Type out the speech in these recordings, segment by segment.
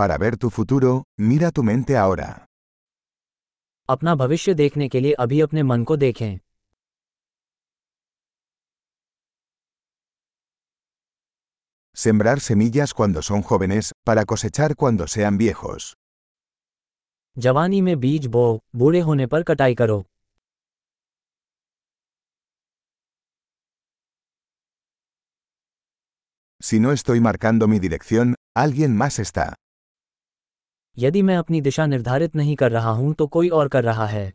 Para ver tu futuro, mira tu mente ahora. Sembrar semillas cuando son jóvenes, para cosechar cuando sean viejos. Si no estoy marcando mi dirección, alguien más está. यदि मैं अपनी दिशा निर्धारित नहीं कर रहा हूं तो कोई और कर रहा है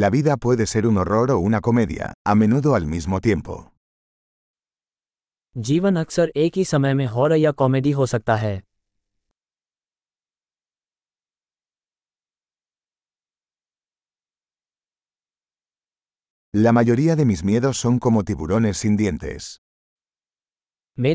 La vida puede ser un horror o una comedia, a menudo al mismo tiempo. जीवन अक्सर एक ही समय में हॉरर या कॉमेडी हो सकता है La mayoría de mis miedos son como tiburones sin dientes. He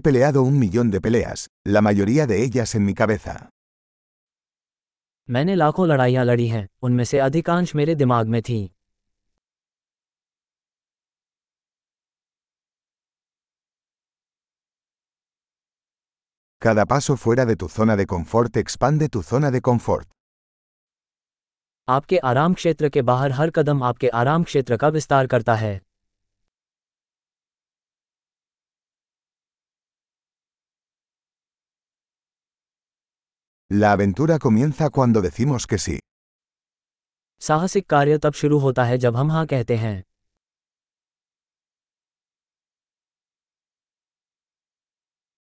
peleado un millón de peleas, la mayoría de ellas en mi cabeza. Cada paso fuera de tu zona de confort expande tu zona de confort. आपके आराम क्षेत्र के बाहर हर कदम आपके आराम क्षेत्र का विस्तार करता है La aventura comienza cuando decimos que sí. साहसिक कार्य तब शुरू होता है जब हम हाँ कहते हैं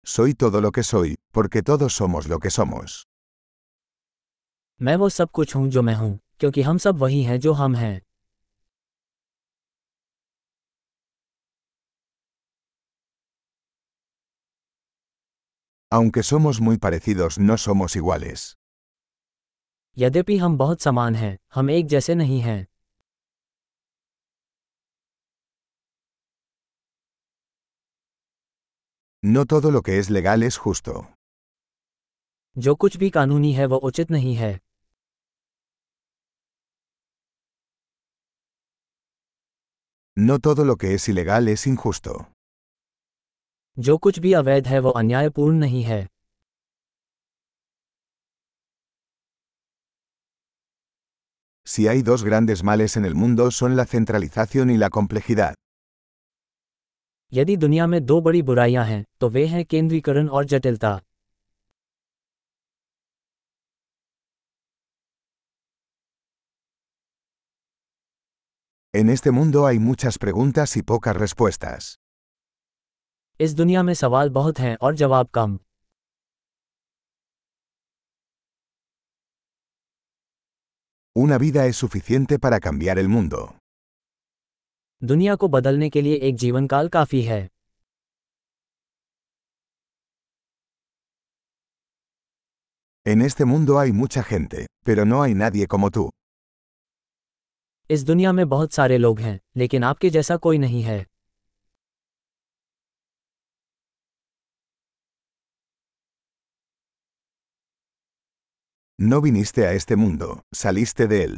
Soy todo lo que soy, porque todos somos lo que somos. मैं वो सब कुछ हूं जो मैं हूं क्योंकि हम सब वही हैं जो हम हैं Aunque somos muy parecidos, no somos iguales. यद्यपि हम बहुत समान हैं हम एक जैसे नहीं हैं No todo lo que es legal es justo. No todo lo que es ilegal es injusto. Si hay dos grandes males en el mundo son la centralización y la complejidad. यदि दुनिया में दो बड़ी बुराइयां हैं तो वे हैं केंद्रीकरण और जटिलता En este mundo hay muchas preguntas y pocas respuestas. इस दुनिया में सवाल बहुत हैं और जवाब कम Una vida es suficiente para cambiar el mundo. दुनिया को बदलने के लिए एक जीवनकाल काफी है En este mundo hay mucha gente, pero no hay nadie como tú. इस दुनिया में बहुत सारे लोग हैं लेकिन आपके जैसा कोई नहीं है No viniste a este mundo, saliste de él.